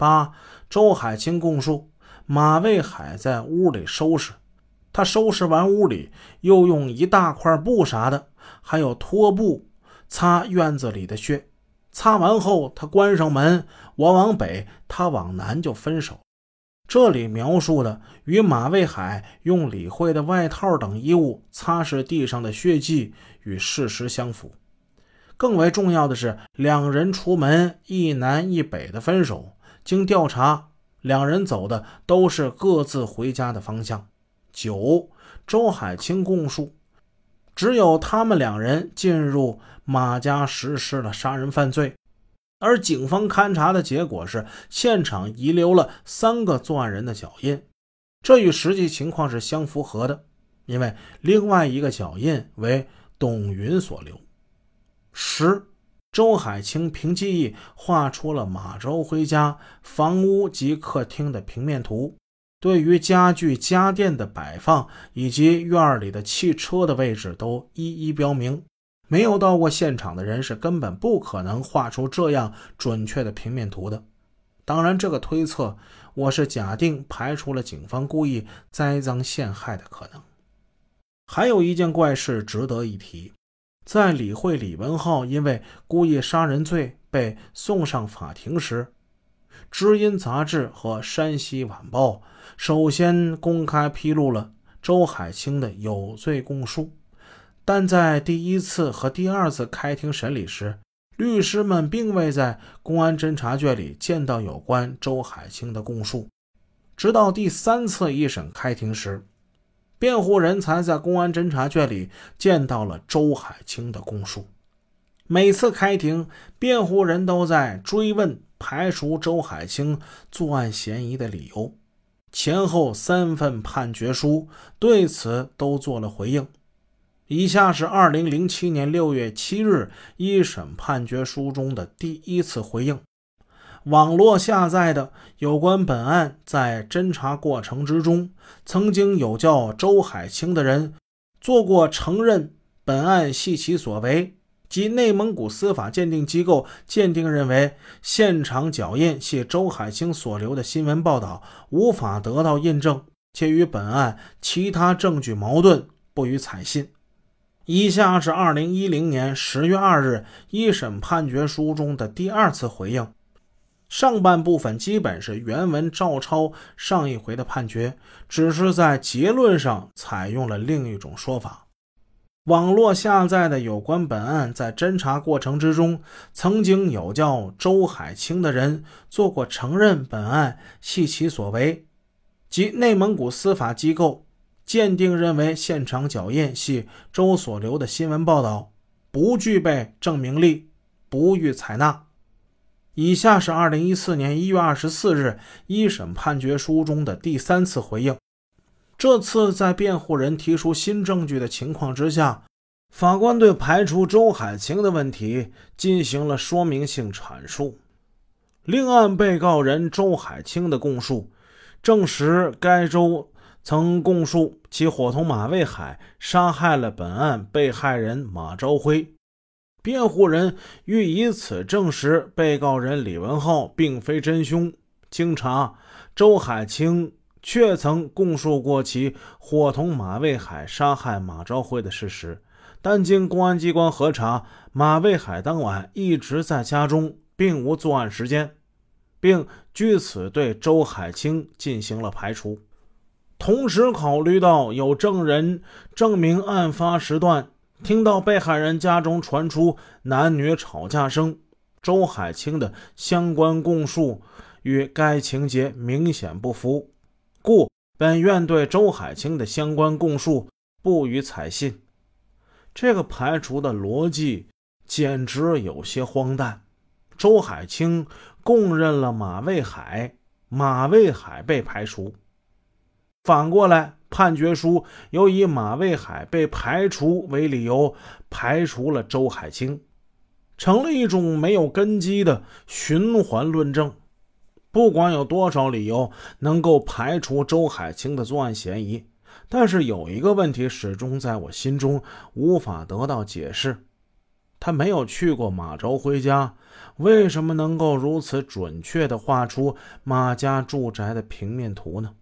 八，周海清供述，马卫海在屋里收拾，他收拾完屋里，又用一大块布啥的，还有拖布擦院子里的血。擦完后，他关上门，我往北，他往南，就分手。这里描述的与马卫海用李慧的外套等衣物擦拭地上的血迹与事实相符。更为重要的是，两人出门一南一北的分手。经调查，两人走的都是各自回家的方向。九，周海清供述，只有他们两人进入马家实施了杀人犯罪。而警方勘查的结果是，现场遗留了三个作案人的脚印，这与实际情况是相符合的。因为另外一个脚印为董云所留。十，周海清凭记忆画出了马周辉家房屋及客厅的平面图，对于家具家电的摆放以及院里的汽车的位置都一一标明。没有到过现场的人是根本不可能画出这样准确的平面图的。当然，这个推测我是假定排除了警方故意栽赃陷害的可能。还有一件怪事值得一提，在李慧、李文浩因为故意杀人罪被送上法庭时，《知音》杂志和《山西晚报》首先公开披露了周海清的有罪供述。但在第一次和第二次开庭审理时，律师们并未在公安侦查卷里见到有关周海清的供述。直到第三次一审开庭时，辩护人才在公安侦查卷里见到了周海清的供述。每次开庭，辩护人都在追问排除周海清作案嫌疑的理由。前后三份判决书对此都做了回应。以下是二零零七年六月七日一审判决书中的第一次回应。网络下载的有关本案在侦查过程之中，曾经有叫周海清的人做过承认本案系其所为，即内蒙古司法鉴定机构鉴定认为现场脚印系周海清所留的新闻报道无法得到印证，且与本案其他证据矛盾，不予采信。以下是二零一零年十月二日一审判决书中的第二次回应，上半部分基本是原文照抄上一回的判决，只是在结论上采用了另一种说法。网络下载的有关本案在侦查过程之中，曾经有叫周海清的人做过承认本案系其所为，即内蒙古司法机构。鉴定认为，现场脚印系周所留的新闻报道，不具备证明力，不予采纳。以下是二零一四年一月二十四日一审判决书中的第三次回应。这次在辩护人提出新证据的情况之下，法官对排除周海清的问题进行了说明性阐述。另案被告人周海清的供述证实，该周。曾供述其伙同马卫海杀害了本案被害人马朝辉，辩护人欲以此证实被告人李文浩并非真凶。经查，周海清确曾供述过其伙同马卫海杀害马朝辉的事实，但经公安机关核查，马卫海当晚一直在家中，并无作案时间，并据此对周海清进行了排除。同时考虑到有证人证明案发时段听到被害人家中传出男女吵架声，周海清的相关供述与该情节明显不符，故本院对周海清的相关供述不予采信。这个排除的逻辑简直有些荒诞。周海清供认了马卫海，马卫海被排除。反过来，判决书又以马卫海被排除为理由，排除了周海清，成了一种没有根基的循环论证。不管有多少理由能够排除周海清的作案嫌疑，但是有一个问题始终在我心中无法得到解释：他没有去过马周辉家，为什么能够如此准确地画出马家住宅的平面图呢？